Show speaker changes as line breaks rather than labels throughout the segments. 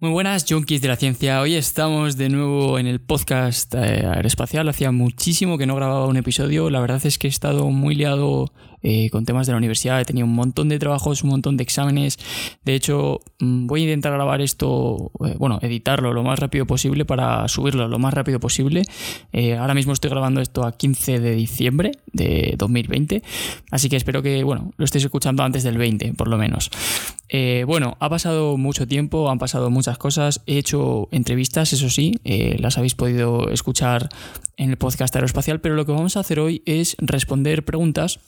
Muy buenas, junkies de la ciencia. Hoy estamos de nuevo en el podcast eh, aeroespacial. Hacía muchísimo que no grababa un episodio. La verdad es que he estado muy liado eh, con temas de la universidad. He tenido un montón de trabajos, un montón de exámenes. De hecho, mm, voy a intentar grabar esto, eh, bueno, editarlo lo más rápido posible para subirlo lo más rápido posible. ahora mismo estoy grabando esto a 15 de diciembre de 2020. Así que espero que, bueno, lo estéis escuchando antes del 20, por lo menos. Bueno, ha pasado mucho tiempo, han pasado muchas cosas. He hecho entrevistas, eso sí, eh, las habéis podido escuchar en el podcast aeroespacial, pero lo que vamos a hacer hoy es responder preguntas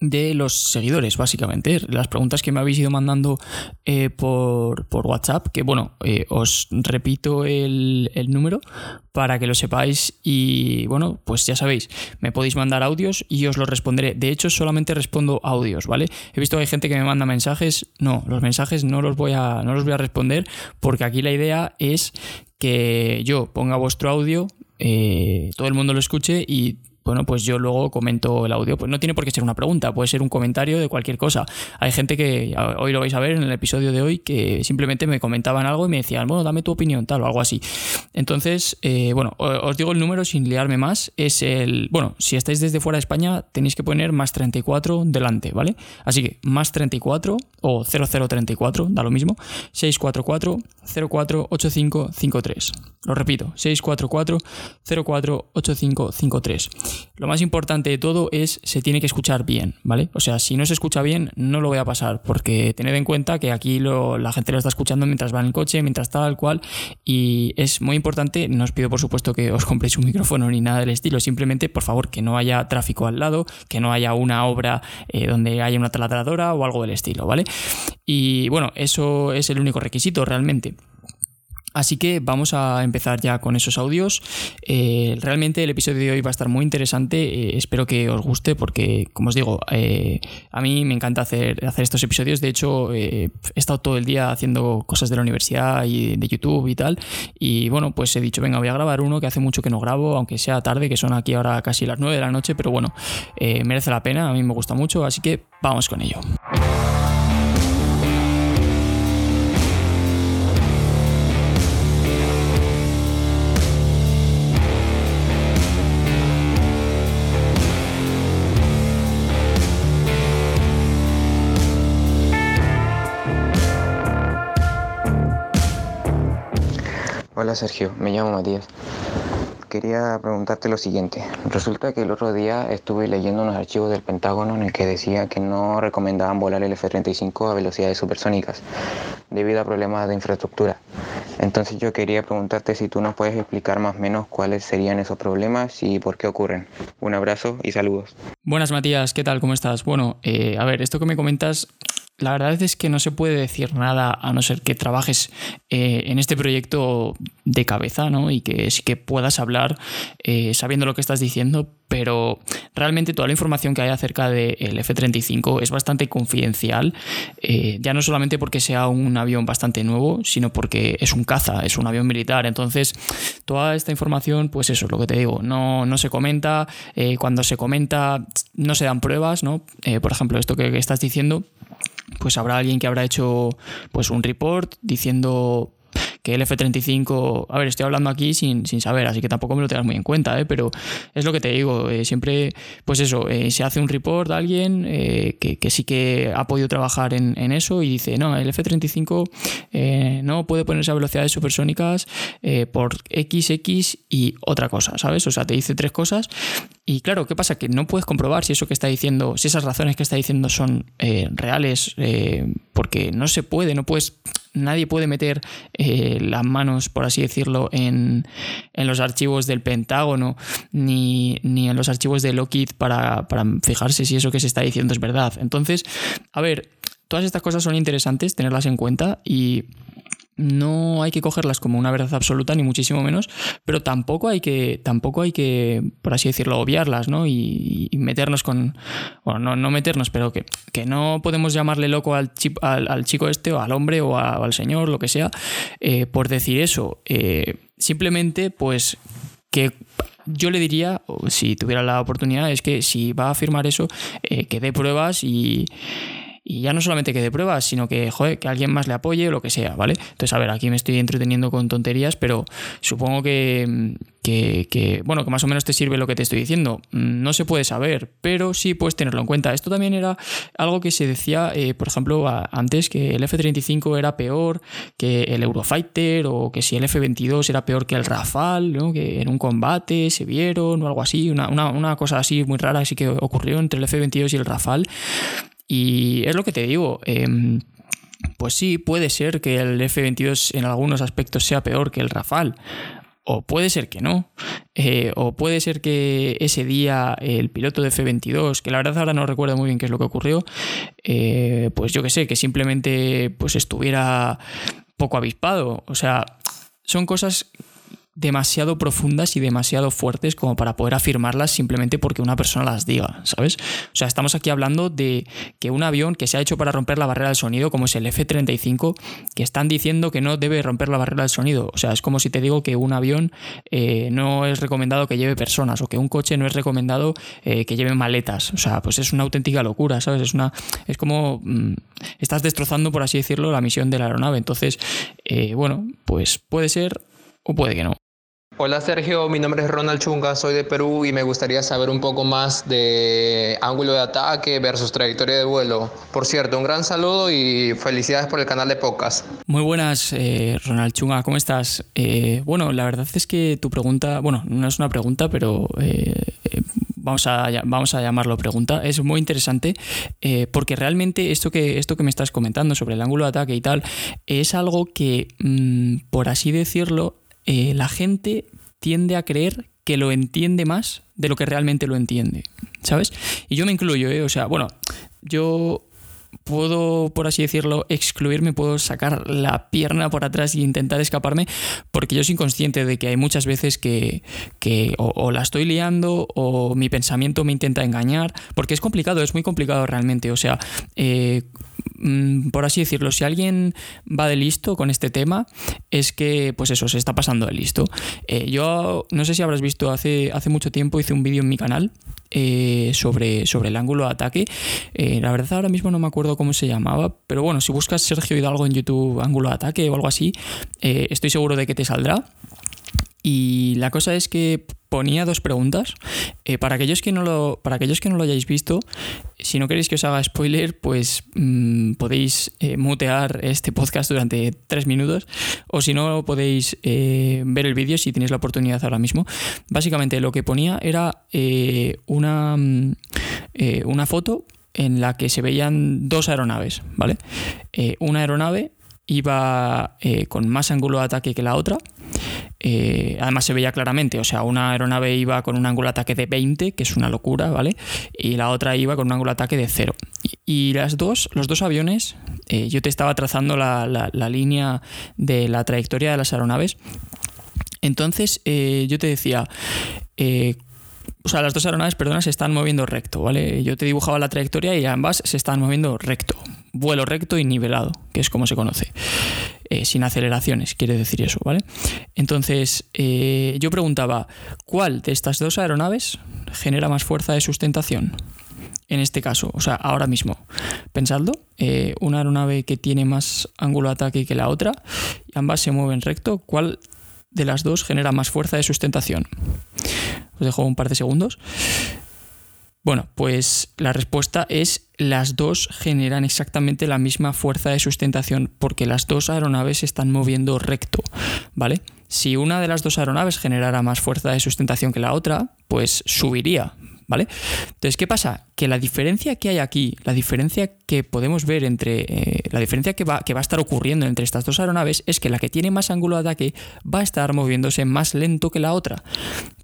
de los seguidores, básicamente. Las preguntas que me habéis ido mandando eh, por, WhatsApp, que bueno, eh, os repito el, número para que lo sepáis y bueno, pues ya sabéis, me podéis mandar audios y os los responderé. De hecho, solamente respondo audios, ¿vale? He visto que hay gente que me manda mensajes, no, los mensajes no los voy a, no los voy a responder porque aquí la idea es que yo ponga vuestro audio, eh, todo el mundo lo escuche y bueno, pues yo luego comento el audio. Pues no tiene por qué ser una pregunta, puede ser un comentario de cualquier cosa. Hay gente que, hoy lo vais a ver en el episodio de hoy, que simplemente me comentaban algo y me decían, bueno, dame tu opinión, tal o algo así. Entonces, eh, bueno, os digo el número sin liarme más. Es el, bueno, si estáis desde fuera de España, tenéis que poner más 34 delante, ¿vale? Así que más 34 o 0034, da lo mismo, 644 048553. Lo repito, 644 048553. Lo más importante de todo es se tiene que escuchar bien, ¿vale? O sea, si no se escucha bien, no lo voy a pasar, porque tened en cuenta que aquí la gente lo está escuchando mientras va en el coche, mientras tal cual, y es muy importante, no os pido por supuesto que os compréis un micrófono ni nada del estilo, simplemente por favor que no haya tráfico al lado, que no haya una obra eh, donde haya una taladradora o algo del estilo, ¿vale? Y bueno, eso es el único requisito realmente. Así que vamos a empezar ya con esos audios. Eh, realmente el episodio de hoy va a estar muy interesante. Eh, espero que os guste porque, como os digo, eh, a mí me encanta hacer, hacer estos episodios. De hecho, he estado todo el día haciendo cosas de la universidad y de YouTube y tal. Y bueno, pues he dicho, venga, voy a grabar uno que hace mucho que no grabo, aunque sea tarde, que son aquí ahora casi las 9 de la noche. Pero bueno, merece la pena, a mí me gusta mucho. Así que vamos con ello.
Hola Sergio, me llamo Matías. Quería preguntarte lo siguiente. Resulta que el otro día estuve leyendo unos archivos del Pentágono en el que decía que no recomendaban volar el F-35 a velocidades supersónicas debido a problemas de infraestructura. Entonces yo quería preguntarte si tú nos puedes explicar más o menos cuáles serían esos problemas y por qué ocurren. Un abrazo y saludos.
Buenas Matías, ¿qué tal? ¿Cómo estás? Bueno, eh, a ver, esto que me comentas la verdad es que no se puede decir nada a no ser que trabajes eh, en este proyecto de cabeza, ¿no? Y que sí que puedas hablar eh, sabiendo lo que estás diciendo, pero realmente toda la información que hay acerca del F-35 es bastante confidencial, eh, ya no solamente porque sea un avión bastante nuevo, sino porque es un caza, es un avión militar. Entonces, toda esta información, pues eso es lo que te digo, no, no se comenta, cuando se comenta no se dan pruebas, ¿no? por ejemplo, esto que estás diciendo pues habrá alguien que habrá hecho pues un report diciendo que el F-35, a ver, estoy hablando aquí sin, saber, así que tampoco me lo tengas muy en cuenta, ¿eh? pero es lo que te digo, eh, siempre, pues eso, eh, se hace un report a alguien eh, que, sí que ha podido trabajar en, eso y dice, no, el F-35 no puede ponerse a velocidades supersónicas por XX y otra cosa, ¿sabes? O sea, te dice tres cosas y claro, ¿qué pasa? Que no puedes comprobar si eso que está diciendo, si esas razones que está diciendo son reales, porque no se puede, no puedes nadie puede meter eh, las manos, por así decirlo, en, los archivos del Pentágono ni, en los archivos de Lockheed para, para fijarse si eso que se está diciendo es verdad. Entonces, a ver, todas estas cosas son interesantes tenerlas en cuenta y no hay que cogerlas como una verdad absoluta, ni muchísimo menos, pero tampoco hay que, tampoco hay que, por así decirlo, obviarlas, ¿no? Y, meternos con. Bueno, no, meternos, pero que, que, no podemos llamarle loco al, al, chico este, o al hombre, o, al señor, lo que sea, eh, por decir eso. Eh, simplemente, pues, que yo le diría, si tuviera la oportunidad, es que si va a afirmar eso, eh, que dé pruebas y y ya no solamente que de pruebas, sino que, joder, que alguien más le apoye o lo que sea, ¿vale? Entonces, a ver, aquí me estoy entreteniendo con tonterías, pero supongo que, que, bueno, que más o menos te sirve lo que te estoy diciendo. Mm, no se puede saber, pero sí puedes tenerlo en cuenta. Esto también era algo que se decía, eh, por ejemplo, antes, que el F-35 era peor que el Eurofighter o que si el F-22 era peor que el Rafale, ¿no? que en un combate se vieron o algo así, una, una cosa así muy rara así que ocurrió entre el F-22 y el Rafale. Y es lo que te digo. Em, pues sí, puede ser que el F-22 en algunos aspectos sea peor que el Rafale. O puede ser que no. Eh, o puede ser que ese día el piloto de F-22, que la verdad ahora no recuerdo muy bien qué es lo que ocurrió, eh, pues yo que sé, que simplemente pues estuviera poco avispado. O sea, son cosas demasiado profundas y demasiado fuertes como para poder afirmarlas simplemente porque una persona las diga, ¿sabes? O sea, estamos aquí hablando de que un avión que se ha hecho para romper la barrera del sonido, como es el F-35, que están diciendo que no debe romper la barrera del sonido. O sea, es como si te digo que un avión eh, no es recomendado que lleve personas o que un coche no es recomendado eh, que lleve maletas. O sea, pues es una auténtica locura, ¿sabes? Es, una, es como... Mm, estás destrozando, por así decirlo, la misión de la aeronave. Entonces, eh, bueno, pues puede ser o puede que no.
Hola Sergio, mi nombre es Ronald Chunga, soy de Perú y me gustaría saber un poco más de ángulo de ataque versus trayectoria de vuelo. Por cierto, un gran saludo y felicidades por el canal de Pocas.
Muy buenas, eh, Ronald Chunga, ¿cómo estás? Eh, bueno, la verdad es que tu pregunta, bueno, no es una pregunta, pero eh, vamos, a, vamos a llamarlo pregunta, es muy interesante porque realmente esto que, esto que me estás comentando sobre el ángulo de ataque y tal es algo que, mm, por así decirlo, eh, la gente tiende a creer que lo entiende más de lo que realmente lo entiende, ¿sabes? Y yo me incluyo, ¿eh? O sea, bueno, yo puedo, por así decirlo, excluirme, puedo sacar la pierna por atrás e intentar escaparme, porque yo soy consciente de que hay muchas veces que, o, la estoy liando o mi pensamiento me intenta engañar, porque es complicado, es muy complicado realmente. O sea, eh, por así decirlo, si alguien va de listo con este tema, es que, pues eso, se está pasando de listo. Eh, yo no sé si habrás visto, hace, hace mucho tiempo hice un vídeo en mi canal eh, sobre, sobre el ángulo de ataque. la verdad ahora mismo no me acuerdo cómo se llamaba, pero bueno, si buscas Sergio Hidalgo en YouTube, ángulo de ataque o algo así, eh, estoy seguro de que te saldrá. Y la cosa es que ponía dos preguntas. Eh, para, aquellos que no lo, para aquellos que no lo hayáis visto, si no queréis que os haga spoiler, pues mm, podéis eh, mutear este podcast durante tres minutos. O si no, podéis ver el vídeo si tenéis la oportunidad ahora mismo. Básicamente lo que ponía era una, mm, una foto en la que se veían dos aeronaves, ¿vale? Eh, una aeronave iba eh, con más ángulo de ataque que la otra. Eh, además se veía claramente, o sea, una aeronave iba con un ángulo de ataque de 20, que es una locura, ¿vale? Y la otra iba con un ángulo de ataque de 0. Y, las dos, los dos aviones, yo te estaba trazando la, la, línea de la trayectoria de las aeronaves. Entonces yo te decía, o sea, las dos aeronaves, perdona, se están moviendo recto, ¿vale? Yo te dibujaba la trayectoria y ambas se están moviendo recto. Vuelo recto y nivelado, que es como se conoce. Eh, sin aceleraciones, quiere decir eso, ¿vale? Entonces, eh, yo preguntaba, ¿cuál de estas dos aeronaves genera más fuerza de sustentación? En este caso, o sea, ahora mismo, pensadlo, eh, una aeronave que tiene más ángulo de ataque que la otra, ambas se mueven recto, ¿cuál de las dos genera más fuerza de sustentación? Os dejo un par de segundos. Bueno, pues la respuesta es las dos generan exactamente la misma fuerza de sustentación porque las dos aeronaves se están moviendo recto, ¿vale? Si una de las dos aeronaves generara más fuerza de sustentación que la otra, pues subiría, ¿vale? Entonces, ¿qué pasa? Que la diferencia que hay aquí, la diferencia que podemos ver entre, eh, la diferencia que va, que va a estar ocurriendo entre estas dos aeronaves es que la que tiene más ángulo de ataque va a estar moviéndose más lento que la otra.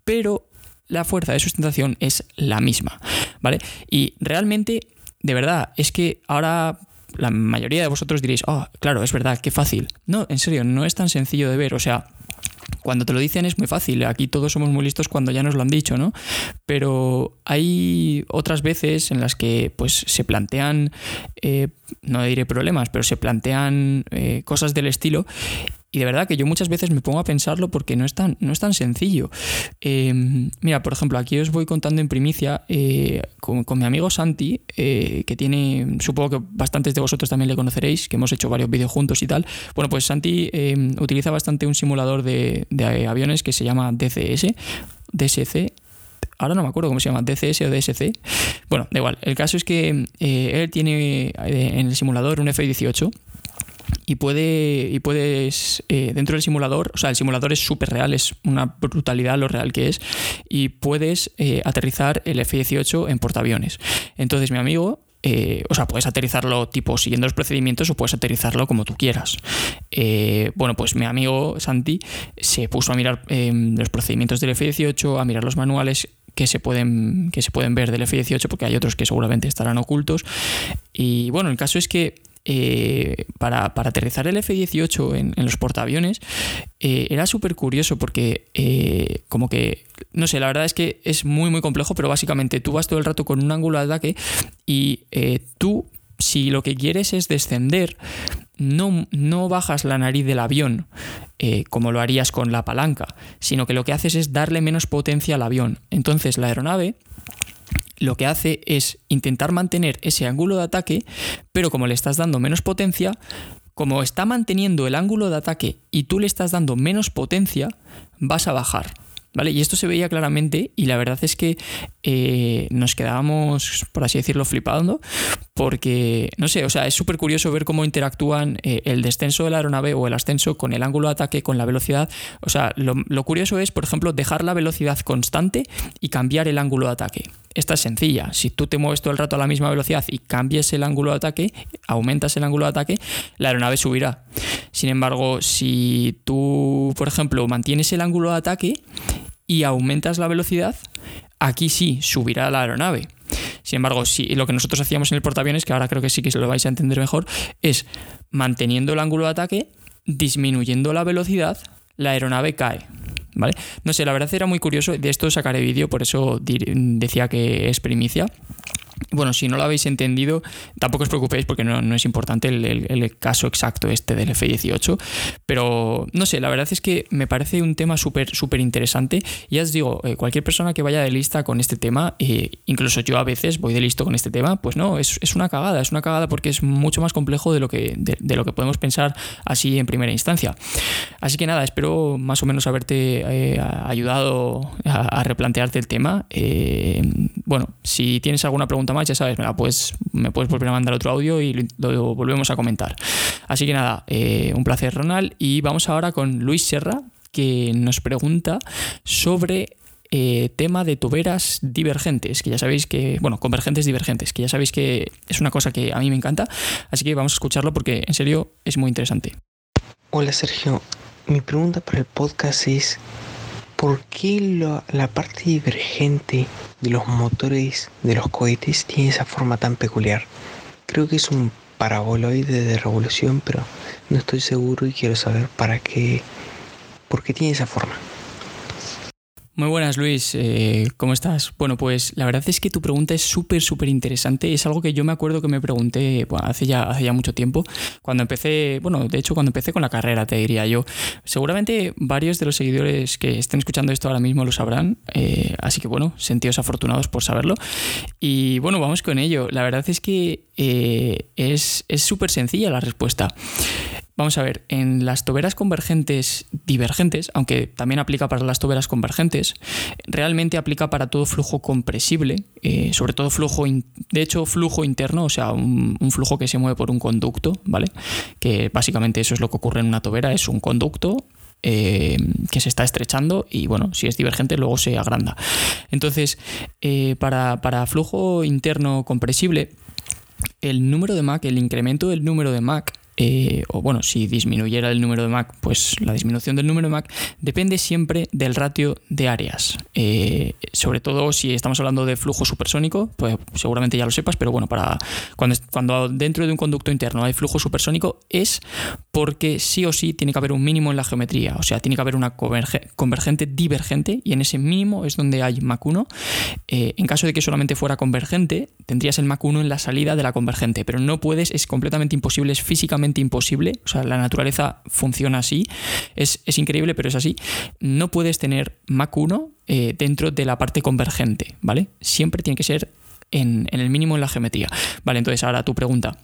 Pero la fuerza de sustentación es la misma, ¿vale? Y realmente, de verdad, es que ahora la mayoría de vosotros diréis, oh, claro, es verdad, qué fácil. No, en serio, no es tan sencillo de ver, o sea, cuando te lo dicen es muy fácil, aquí todos somos muy listos cuando ya nos lo han dicho, ¿no? Pero hay otras veces en las que pues se plantean, eh, no diré problemas, pero se plantean eh, cosas del estilo Y de verdad que yo muchas veces me pongo a pensarlo porque no es tan, no es tan sencillo. Em, mira, por ejemplo, aquí os voy contando en primicia eh, con, mi amigo Santi, eh, que tiene, supongo que bastantes de vosotros también le conoceréis, que hemos hecho varios vídeos juntos y tal. Bueno, pues Santi em, utiliza bastante un simulador de, aviones que se llama DCS, DSC, ahora no me acuerdo cómo se llama, DCS o DSC. Bueno, da igual. El caso es que eh, él tiene en el simulador un F-18 y puede y puedes eh, dentro del simulador o sea el simulador es súper real es una brutalidad lo real que es y puedes aterrizar el F-18 en portaaviones entonces mi amigo o sea, puedes aterrizarlo tipo siguiendo los procedimientos o puedes aterrizarlo como tú quieras. bueno, pues mi amigo Santi se puso a mirar los procedimientos del F-18, a mirar los manuales que se pueden, que se pueden ver del F-18 porque hay otros que seguramente estarán ocultos. Y bueno, el caso es que eh, para, aterrizar el F-18 en, los portaaviones eh, era súper curioso porque eh, como que, no sé, la verdad es que es muy muy complejo, pero básicamente tú vas todo el rato con un ángulo de ataque y tú, si lo que quieres es descender, no, no bajas la nariz del avión eh, como lo harías con la palanca, sino que lo que haces es darle menos potencia al avión. Entonces la aeronave lo que hace es intentar mantener ese ángulo de ataque, pero como le estás dando menos potencia, como está manteniendo el ángulo de ataque y tú le estás dando menos potencia, vas a bajar. Y esto se veía claramente y la verdad es que eh, nos quedábamos, por así decirlo, flipando, porque, no sé, o sea, es súper curioso ver cómo interactúan eh, el descenso de la aeronave o el ascenso con el ángulo de ataque, con la velocidad. O sea, lo, curioso es, por ejemplo, dejar la velocidad constante y cambiar el ángulo de ataque. Esta es sencilla. Si tú te mueves todo el rato a la misma velocidad y cambies el ángulo de ataque, aumentas el ángulo de ataque, la aeronave subirá. Sin embargo, si tú, por ejemplo, mantienes el ángulo de ataque y aumentas la velocidad, aquí sí subirá la aeronave. Sin embargo, si lo que nosotros hacíamos en el portaaviones, que ahora creo que sí que se lo vais a entender mejor, es manteniendo el ángulo de ataque, disminuyendo la velocidad, la aeronave cae. ¿Vale? No sé, la verdad era muy curioso, de esto sacaré vídeo, por eso decía que es primicia. Bueno, si no lo habéis entendido, tampoco os preocupéis porque no, es importante el, caso exacto este del F-18, pero no sé, la verdad es que me parece un tema súper súper interesante. Ya os digo, eh, cualquier persona que vaya de lista con este tema, eh, incluso yo a veces voy de listo con este tema, pues no, es, una cagada, es una cagada porque es mucho más complejo de lo, que, de, lo que podemos pensar así en primera instancia. Así que nada, espero más o menos haberte eh, ayudado a, a, replantearte el tema. bueno, si tienes alguna pregunta más, ya sabes, me, la puedes, me puedes volver a mandar otro audio y lo, volvemos a comentar. Así que nada, eh, un placer Ronald y vamos ahora con Luis Serra que nos pregunta sobre eh, tema de tuberas divergentes, que ya sabéis que, bueno, convergentes divergentes, que ya sabéis que es una cosa que a mí me encanta, así que vamos a escucharlo porque en serio es muy interesante.
Hola Sergio, mi pregunta para el podcast es, ¿por qué la parte divergente de los motores de los cohetes tiene esa forma tan peculiar. Creo que es un paraboloide de revolución, pero no estoy seguro y quiero saber para qué, por qué tiene esa forma.
Muy buenas, Luis. Eh, ¿Cómo estás? Bueno, pues la verdad es que tu pregunta es súper, súper interesante. Es algo que yo me acuerdo que me pregunté hace, ya, hace ya mucho tiempo. Cuando empecé, bueno, de hecho, cuando empecé con la carrera, te diría yo. Seguramente varios de los seguidores que estén escuchando esto ahora mismo lo sabrán. Eh, así que, bueno, sentidos afortunados por saberlo. Y bueno, vamos con ello. La verdad es que eh, es súper sencilla la respuesta. Vamos a ver, en las toberas convergentes divergentes, aunque también aplica para las toberas convergentes, realmente aplica para todo flujo compresible, eh, sobre todo flujo, de hecho flujo interno, o sea, un, flujo que se mueve por un conducto, ¿vale? Que básicamente eso es lo que ocurre en una tobera, es un conducto eh, que se está estrechando y bueno, si es divergente luego se agranda. Entonces, eh, para, para, flujo interno compresible, el número de Mach, el incremento del número de Mach eh, o bueno, si disminuyera el número de Mac, pues la disminución del número de Mac depende siempre del ratio de áreas. Eh, sobre todo si estamos hablando de flujo supersónico, pues seguramente ya lo sepas, pero bueno, para cuando, cuando dentro de un conducto interno hay flujo supersónico es porque sí o sí tiene que haber un mínimo en la geometría, o sea, tiene que haber una convergente divergente y en ese mínimo es donde hay Mach 1. Eh, en caso de que solamente fuera convergente, tendrías el Mach 1 en la salida de la convergente, pero no puedes, es completamente imposible, físicamente imposible, o sea, la naturaleza funciona así, es, increíble, pero es así, no puedes tener Mach 1 eh, dentro de la parte convergente, ¿vale? Siempre tiene que ser en, el mínimo en la geometría. Vale, entonces ahora tu pregunta.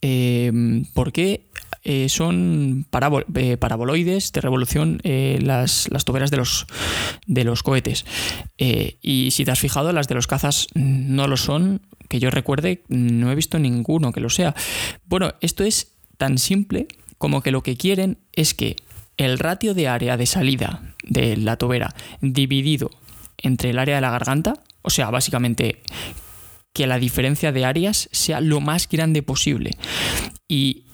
Em, ¿Por qué eh, son eh, paraboloides de revolución las, las, tuberas de los, de los cohetes? y si te has fijado, las de los cazas no lo son que yo recuerde, no he visto ninguno que lo sea. Bueno, esto es tan simple como que lo que quieren es que el ratio de área de salida de la tobera dividido entre el área de la garganta, o sea, básicamente que la diferencia de áreas sea lo más grande posible. Y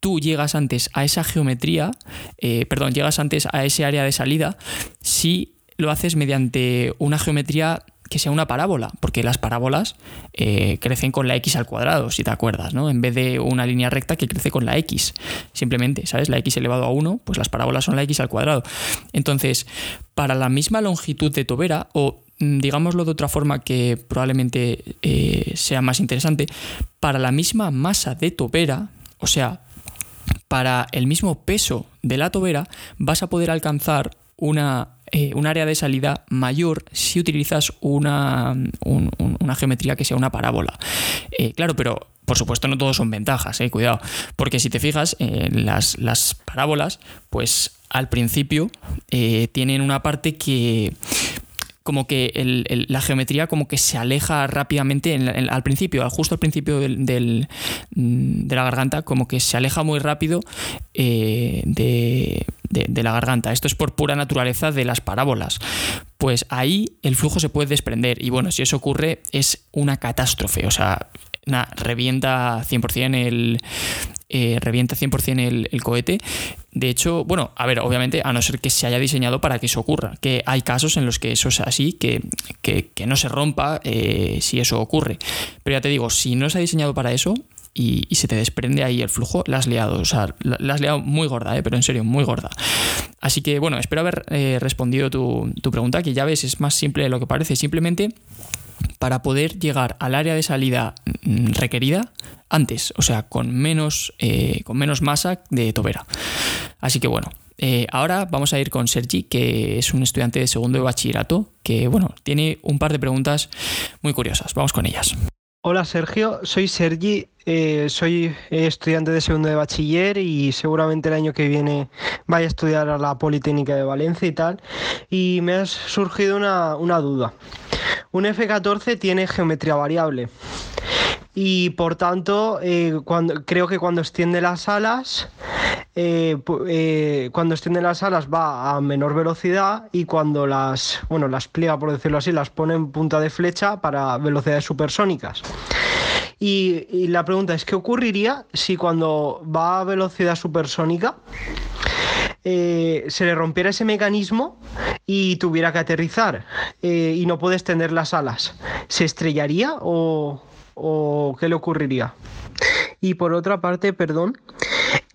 tú llegas antes a esa geometría, eh, perdón, llegas antes a ese área de salida si lo haces mediante una geometría que sea una parábola, porque las parábolas eh, crecen con la x al cuadrado, si te acuerdas, ¿no? En vez de una línea recta que crece con la x, simplemente, ¿sabes? La x elevado a 1, pues las parábolas son la x al cuadrado. Entonces, para la misma longitud de tobera, o mm, digámoslo de otra forma que probablemente eh, sea más interesante, para la misma masa de tobera, o sea, para el mismo peso de la tobera, vas a poder alcanzar una eh, un área de salida mayor si utilizas una, una geometría que sea una parábola. Eh, claro, pero por supuesto no todos son ventajas, eh, cuidado, porque si te fijas, las, las, parábolas, pues al principio tienen una parte que como que la geometría como que se aleja rápidamente al principio, justo al principio del, mm, de la garganta, como que se aleja muy rápido de, de, la garganta. Esto es por pura naturaleza de las parábolas. Pues ahí el flujo se puede desprender y bueno, si eso ocurre es una catástrofe. O sea, revienta 100% el, eh, revienta 100% el, el, cohete. De hecho, bueno, a ver, obviamente, a no ser que se haya diseñado para que eso ocurra, que hay casos en los que eso es así, que, que, no se rompa eh, si eso ocurre. Pero ya te digo, si no se ha diseñado para eso, y, se te desprende ahí el flujo, la has liado. O sea, la, has liado muy gorda, ¿eh? pero en serio, muy gorda. Así que bueno, espero haber respondido tu, tu, pregunta, que ya ves, es más simple de lo que parece. Simplemente para poder llegar al área de salida mm, requerida antes, o sea, con menos, eh, con menos masa de tobera. Así que bueno, eh, ahora vamos a ir con Sergi, que es un estudiante de segundo de bachillerato, que bueno, tiene un par de preguntas muy curiosas. Vamos con ellas.
Hola Sergio, soy Sergi, eh, soy estudiante de segundo de bachiller y seguramente el año que viene vaya a estudiar a la Politécnica de Valencia y tal. Y me ha surgido una, una duda. Un F14 tiene geometría variable y por tanto eh, cuando, creo que cuando extiende las alas eh, eh, cuando extiende las alas va a menor velocidad y cuando las bueno las pliega por decirlo así las pone en punta de flecha para velocidades supersónicas y, la pregunta es qué ocurriría si cuando va a velocidad supersónica se le rompiera ese mecanismo y tuviera que aterrizar y no puede extender las alas, ¿se estrellaría o qué le ocurriría? Y por otra parte, perdón,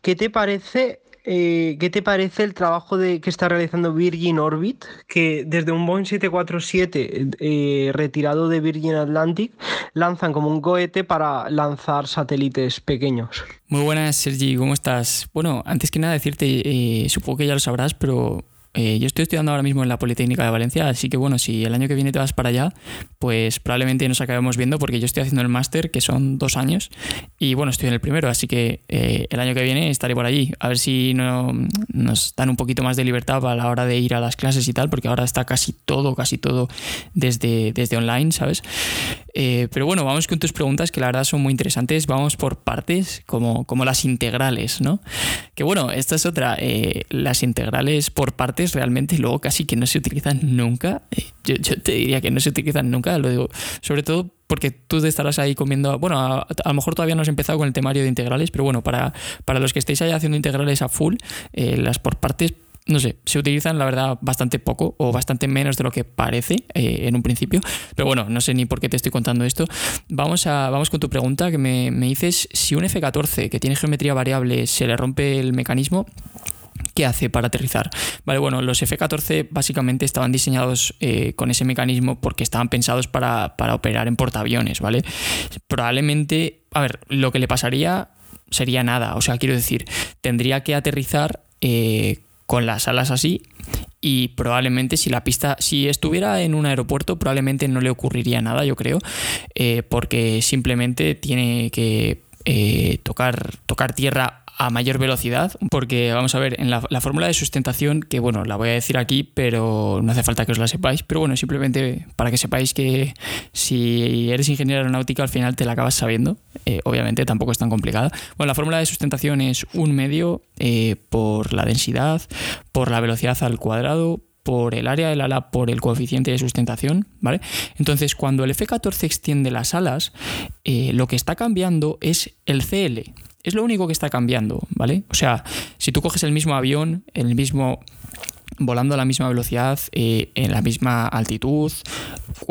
¿qué te parece eh, ¿qué te parece el trabajo de, que está realizando Virgin Orbit? Que desde un Boeing 747 eh, retirado de Virgin Atlantic lanzan como un cohete para lanzar satélites pequeños.
Muy buenas, Sergi, ¿cómo estás? Bueno, antes que nada decirte, eh, supongo que ya lo sabrás, pero eh, yo estoy estudiando ahora mismo en la Politécnica de Valencia, así que bueno, si el año que viene te vas para allá, pues probablemente nos acabemos viendo porque yo estoy haciendo el máster, que son dos años, y bueno, estoy en el primero, así que eh, el año que viene estaré por allí, a ver si no, nos dan un poquito más de libertad a la hora de ir a las clases y tal, porque ahora está casi todo, casi todo desde, desde online, ¿sabes? Eh, pero bueno, vamos con tus preguntas que la verdad son muy interesantes. Vamos por partes, como, como las integrales, ¿no? Que bueno, esta es otra. Eh, las integrales por partes realmente luego casi que no se utilizan nunca. Eh, yo, te diría que no se utilizan nunca, lo digo. Sobre todo porque tú estarás ahí comiendo. Bueno, a, lo mejor todavía no has empezado con el temario de integrales, pero bueno, para, para los que estéis ahí haciendo integrales a full, las por partes no sé, se utilizan la verdad bastante poco o bastante menos de lo que parece eh, en un principio. Pero bueno, no sé ni por qué te estoy contando esto. Vamos, a, vamos con tu pregunta que me, dices, si un F-14 que tiene geometría variable se le rompe el mecanismo, ¿Qué hace para aterrizar? Vale, bueno, los F-14 básicamente estaban diseñados eh, con ese mecanismo porque estaban pensados para, para operar en portaaviones, ¿vale? Probablemente, a ver, lo que le pasaría sería nada. O sea, quiero decir, tendría que aterrizar eh, con las alas así y probablemente si la pista, si estuviera en un aeropuerto, probablemente no le ocurriría nada, yo creo, eh, porque simplemente tiene que eh, tocar, tocar tierra a mayor velocidad, porque vamos a ver, en la, fórmula de sustentación, que bueno, la voy a decir aquí, pero no hace falta que os la sepáis, pero bueno, simplemente para que sepáis que si eres ingeniero aeronáutico al final te la acabas sabiendo, eh, obviamente tampoco es tan complicada. Bueno, la fórmula de sustentación es un medio eh, por la densidad, por la velocidad al cuadrado, por el área del ala, por el coeficiente de sustentación, ¿vale? Entonces, cuando el F-14 extiende las alas, eh, lo que está cambiando es el CL, es lo único que está cambiando, ¿vale? O sea, si tú coges el mismo avión, el mismo volando a la misma velocidad, eh, en la misma altitud,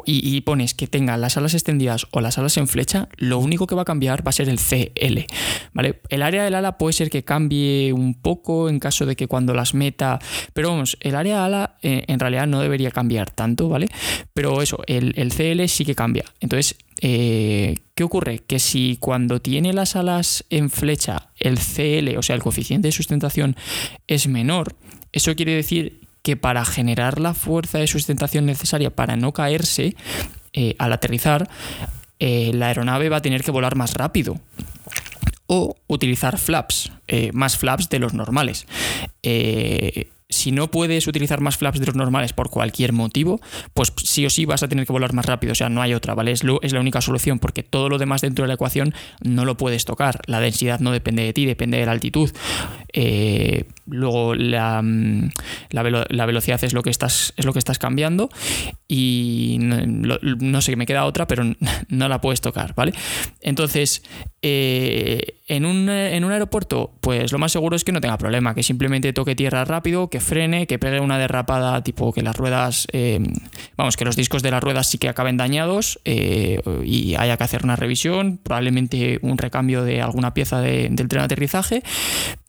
y, pones que tenga las alas extendidas o las alas en flecha, lo único que va a cambiar va a ser el CL. ¿vale? El área del ala puede ser que cambie un poco en caso de que cuando las meta. Pero vamos, el área del ala eh, en realidad no debería cambiar tanto, ¿vale? Pero eso, el, el CL sí que cambia. Entonces, eh, ¿Qué ocurre? Que si cuando tiene las alas en flecha el CL, o sea, el coeficiente de sustentación, es menor, eso quiere decir que para generar la fuerza de sustentación necesaria para no caerse eh, al aterrizar, eh, la aeronave va a tener que volar más rápido o utilizar flaps, más flaps de los normales si no puedes utilizar más flaps de los normales por cualquier motivo, pues sí o sí vas a tener que volar más rápido. O sea, no hay otra, ¿vale? Es, es, la única solución porque todo lo demás dentro de la ecuación no lo puedes tocar. La densidad no depende de ti, depende de la altitud. Eh, luego la, mm, la, velocidad es lo, que estás, es lo que estás cambiando y no, sé, me queda otra, pero no la puedes tocar, ¿vale? Entonces, eh, en, un, en un aeropuerto, pues lo más seguro es que no tenga problema, que simplemente toque tierra rápido, que frene, que pegue una derrapada, tipo que las ruedas, eh, vamos, que los discos de las ruedas sí que acaben dañados y haya que hacer una revisión, probablemente un recambio de alguna pieza del tren de aterrizaje,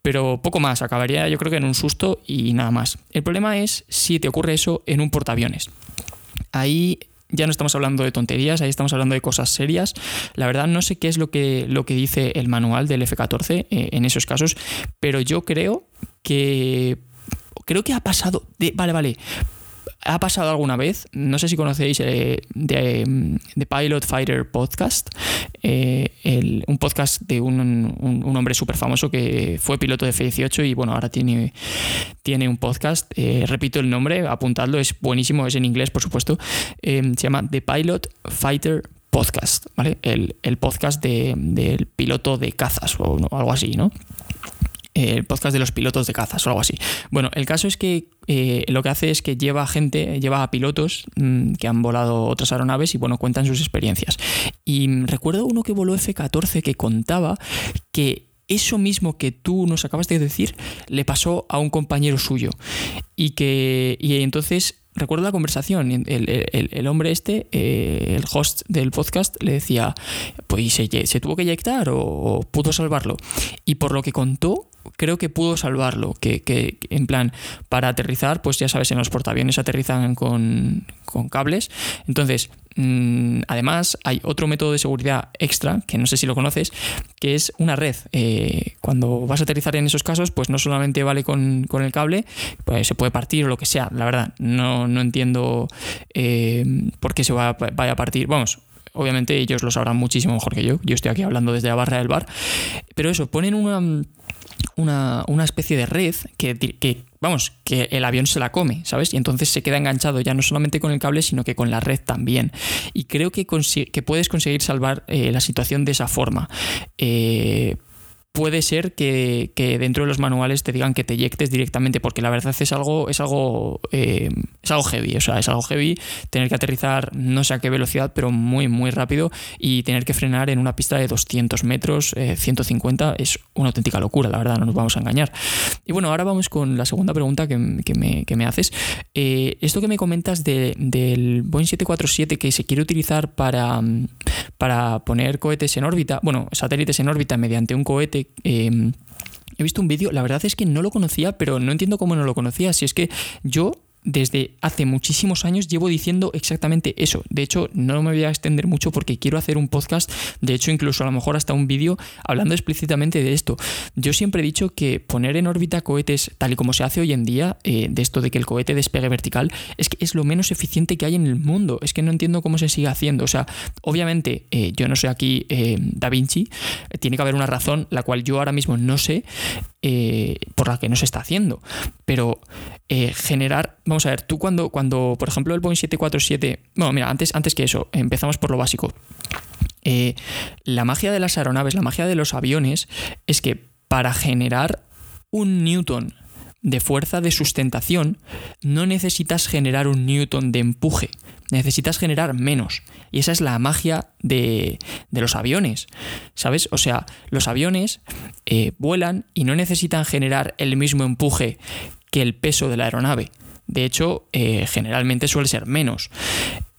pero poco más, acabaría yo creo que en un susto y nada más. El problema es si te ocurre eso en un portaaviones. Ahí ya no estamos hablando de tonterías, ahí estamos hablando de cosas serias. La verdad no sé qué es lo que, lo que dice el manual del F-14 eh, en esos casos, pero yo creo que... Creo que ha pasado... De, vale, vale ha pasado alguna vez, no sé si conocéis eh, de, mm, Pilot Fighter Podcast, eh, un podcast de un, hombre súper famoso que fue piloto de F-18 y bueno, ahora tiene, tiene un podcast, eh, repito el nombre, apuntadlo, es buenísimo, es en inglés por supuesto, se llama The Pilot Fighter Podcast, ¿vale? El, podcast del piloto de cazas o algo así, ¿no? El podcast de los pilotos de cazas o algo así. Bueno, el caso es que eh, lo que hace es que lleva gente, lleva a pilotos mm, que han volado otras aeronaves y bueno, cuentan sus experiencias. Y recuerdo uno que voló F-14 que contaba que eso mismo que tú nos acabas de decir le pasó a un compañero suyo. Y que y entonces recuerdo la conversación, el, hombre este, eh, el host del podcast, le decía, pues se, se tuvo que eyectar o, pudo salvarlo. Y por lo que contó, creo que pudo salvarlo, que, que, en plan, para aterrizar, pues ya sabes, en los portaaviones aterrizan con, con cables. Entonces, mm, además, hay otro método de seguridad extra, que no sé si lo conoces, que es una red. Eh, cuando vas a aterrizar en esos casos, pues no solamente vale con, el cable, pues se puede partir o lo que sea. La verdad, no, no entiendo eh, por qué se va, vaya a partir. Vamos, obviamente ellos lo sabrán muchísimo mejor que yo. Yo estoy aquí hablando desde la barra del bar. Pero eso, ponen una una, especie de red que, vamos, que el avión se la come, ¿sabes? Y entonces se queda enganchado ya no solamente con el cable, sino que con la red también. Y creo que, que puedes conseguir salvar eh, la situación de esa forma. Eh, puede ser que, dentro de los manuales te digan que te eyectes directamente, porque la verdad es algo, es algo, eh, es algo heavy, o sea, es algo heavy tener que aterrizar no sé a qué velocidad, pero muy, muy rápido y tener que frenar en una pista de 200 metros, 150, eh, es una auténtica locura, la verdad, no nos vamos a engañar. Y bueno, ahora vamos con la segunda pregunta que, me, haces. Eh, esto que me comentas del Boeing 747 que se quiere utilizar para, para poner cohetes en órbita, bueno, satélites en órbita mediante un cohete Em, he visto un vídeo, la verdad es que no lo conocía, pero no entiendo cómo no lo conocía. Si es que yo desde hace muchísimos años llevo diciendo exactamente eso. De hecho, no me voy a extender mucho porque quiero hacer un podcast, de hecho incluso a lo mejor hasta un vídeo hablando explícitamente de esto. Yo siempre he dicho que poner en órbita cohetes tal y como se hace hoy en día, eh, de esto de que el cohete despegue vertical, es que es lo menos eficiente que hay en el mundo. Es que no entiendo cómo se sigue haciendo. O sea, obviamente eh, yo no soy aquí eh, Da Vinci, tiene que haber una razón la cual yo ahora mismo no sé por la que no se está haciendo. Pero generar vamos a ver, tú cuando, cuando, por ejemplo, el Boeing 747, bueno, mira, antes, antes que eso, empezamos por lo básico. Eh, la magia de las aeronaves, la magia de los aviones, es que para generar un newton de fuerza de sustentación, no necesitas generar un newton de empuje, necesitas generar menos. Y esa es la magia de, los aviones, ¿sabes? O sea, los aviones eh, vuelan y no necesitan generar el mismo empuje que el peso de la aeronave. De hecho, eh, generalmente suele ser menos.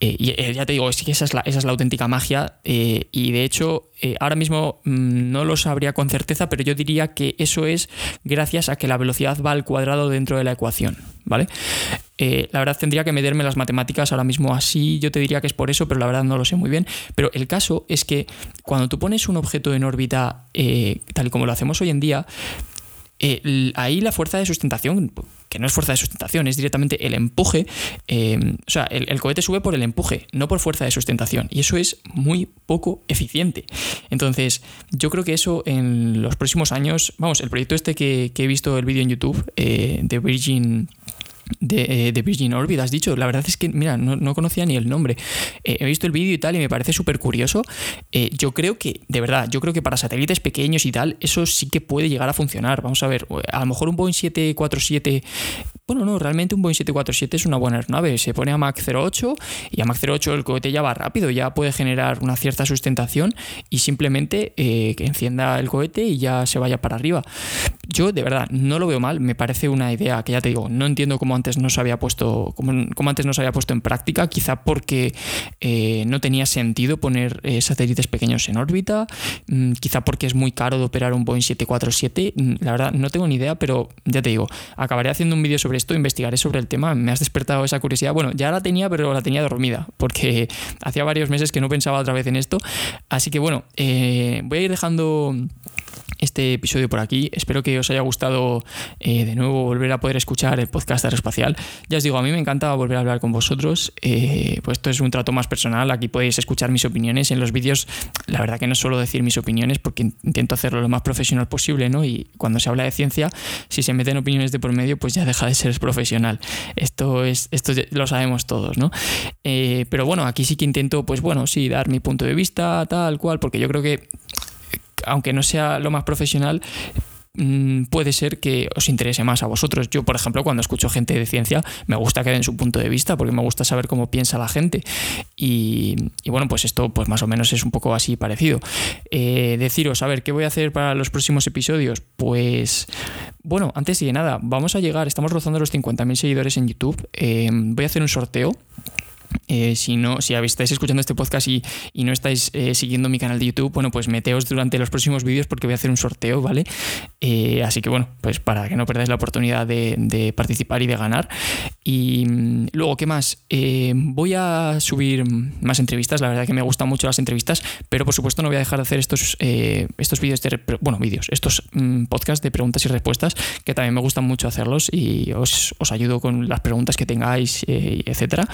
Eh, y eh, ya te digo, que esa es la, esa es la auténtica magia. y de hecho, ahora mismo mm, no lo sabría con certeza, pero yo diría que eso es gracias a que la velocidad va al cuadrado dentro de la ecuación. ¿Vale? la verdad tendría que meterme las matemáticas ahora mismo así, yo te diría que es por eso, pero la verdad no lo sé muy bien. Pero el caso es que cuando tú pones un objeto en órbita, tal y como lo hacemos hoy en día, ahí la fuerza de sustentación que no es fuerza de sustentación, es directamente el empuje. Eh, o sea, el, cohete sube por el empuje, no por fuerza de sustentación. Y eso es muy poco eficiente. Entonces, yo creo que eso en los próximos años, vamos, el proyecto este que, he visto el vídeo en YouTube eh, de Virgin de, de, Virgin Orbit, has dicho. La verdad es que, mira, no, conocía ni el nombre. Eh, he visto el vídeo y tal y me parece súper curioso. Eh, yo creo que, de verdad, yo creo que para satélites pequeños y tal, eso sí que puede llegar a funcionar. Vamos a ver, a lo mejor un Boeing 747 bueno, no, realmente un Boeing 747 es una buena aeronave. Se pone a Mach 08 y a Mach 08 el cohete ya va rápido, ya puede generar una cierta sustentación y simplemente eh, que encienda el cohete y ya se vaya para arriba. Yo de verdad no lo veo mal, me parece una idea que ya te digo, no entiendo cómo antes no se había puesto, cómo, antes no se había puesto en práctica, quizá porque eh, no tenía sentido poner eh, satélites pequeños en órbita, mm, quizá porque es muy caro de operar un Boeing 747, mm, la verdad no tengo ni idea, pero ya te digo, acabaré haciendo un vídeo sobre esto, investigaré sobre el tema, me has despertado esa curiosidad, bueno, ya la tenía, pero la tenía dormida, porque hacía varios meses que no pensaba otra vez en esto, así que bueno, eh, voy a ir dejando este episodio por aquí. Espero que os haya gustado eh, de nuevo volver a poder escuchar el podcast Aeroespacial. Ya os digo, a mí me encanta volver a hablar con vosotros. Eh, pues esto es un trato más personal. Aquí podéis escuchar mis opiniones. En los vídeos, la verdad que no suelo decir mis opiniones porque intento hacerlo lo más profesional posible, ¿no? Y cuando se habla de ciencia, si se meten opiniones de por medio, pues ya deja de ser profesional. Esto es, esto lo sabemos todos, ¿no? Eh, pero bueno, aquí sí que intento, pues bueno, sí, dar mi punto de vista, tal cual, porque yo creo que aunque no sea lo más profesional, mm, puede ser que os interese más a vosotros. Yo, por ejemplo, cuando escucho gente de ciencia, me gusta que den su punto de vista, porque me gusta saber cómo piensa la gente. Y, bueno, pues esto, pues más o menos es un poco así parecido. Eh, deciros, a ver, ¿qué voy a hacer para los próximos episodios? Pues, bueno, antes de nada, vamos a llegar, estamos rozando los 50.000 seguidores en YouTube. Eh, voy a hacer un sorteo eh, si no, si estáis escuchando este podcast y, no estáis eh, siguiendo mi canal de YouTube, bueno, pues meteos durante los próximos vídeos porque voy a hacer un sorteo, ¿vale? Eh, así que bueno, pues para que no perdáis la oportunidad de, participar y de ganar. Y mm, luego, ¿qué más? voy a subir más entrevistas, la verdad que me gustan mucho las entrevistas, pero por supuesto no voy a dejar de hacer estos, estos vídeos de, bueno, vídeos, estos mm, podcasts de preguntas y respuestas, que también me gustan mucho hacerlos y os, os ayudo con las preguntas que tengáis, etcétera.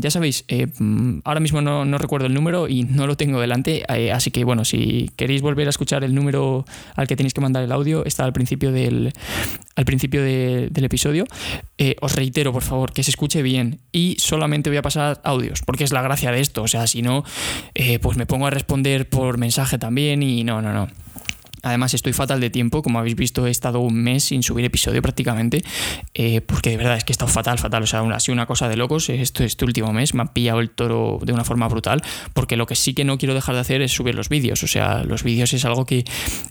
Ya sabéis, eh, ahora mismo no, recuerdo el número y no lo tengo delante, eh, así que bueno, si queréis volver a escuchar el número al que tenéis que mandar el audio, está al principio del, al principio del episodio. Eh, os reitero, por favor, que se escuche bien y solamente voy a pasar audios, porque es la gracia de esto, o sea, si no, pues me pongo a responder por mensaje también y no, no, no. Además, estoy fatal de tiempo. Como habéis visto, he estado un mes sin subir episodio prácticamente. Eh, porque de verdad es que he estado fatal, fatal. O sea, ha sido una cosa de locos. Este último mes me ha pillado el toro de una forma brutal. Porque lo que sí que no quiero dejar de hacer es subir los vídeos. O sea, los vídeos es algo que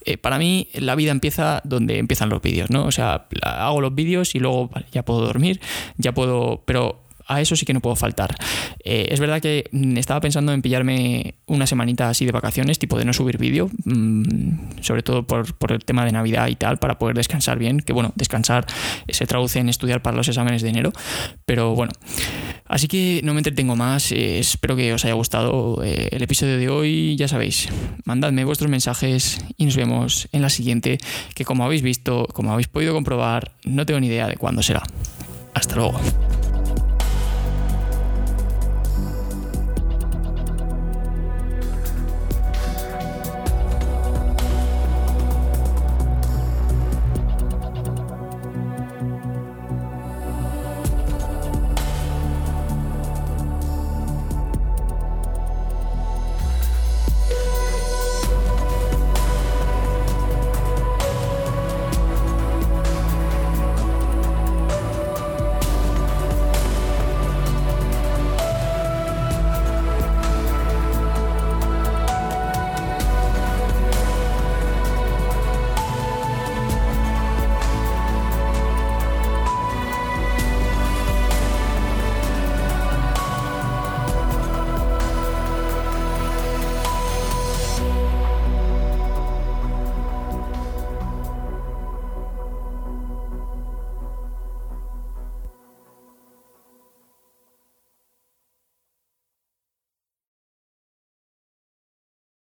eh, para mí la vida empieza donde empiezan los vídeos, ¿no? O sea, hago los vídeos y luego ya puedo dormir, ya puedo. Pero a eso sí que no puedo faltar. Eh, es verdad que mm, estaba pensando en pillarme una semanita así de vacaciones, tipo de no subir vídeo, mm, sobre todo por, por, el tema de Navidad y tal, para poder descansar bien, que bueno, descansar se traduce en estudiar para los exámenes de enero, pero bueno. Así que no me entretengo más, eh, espero que os haya gustado eh, el episodio de hoy, ya sabéis, mandadme vuestros mensajes y nos vemos en la siguiente, que como habéis visto, como habéis podido comprobar, no tengo ni idea de cuándo será. Hasta luego.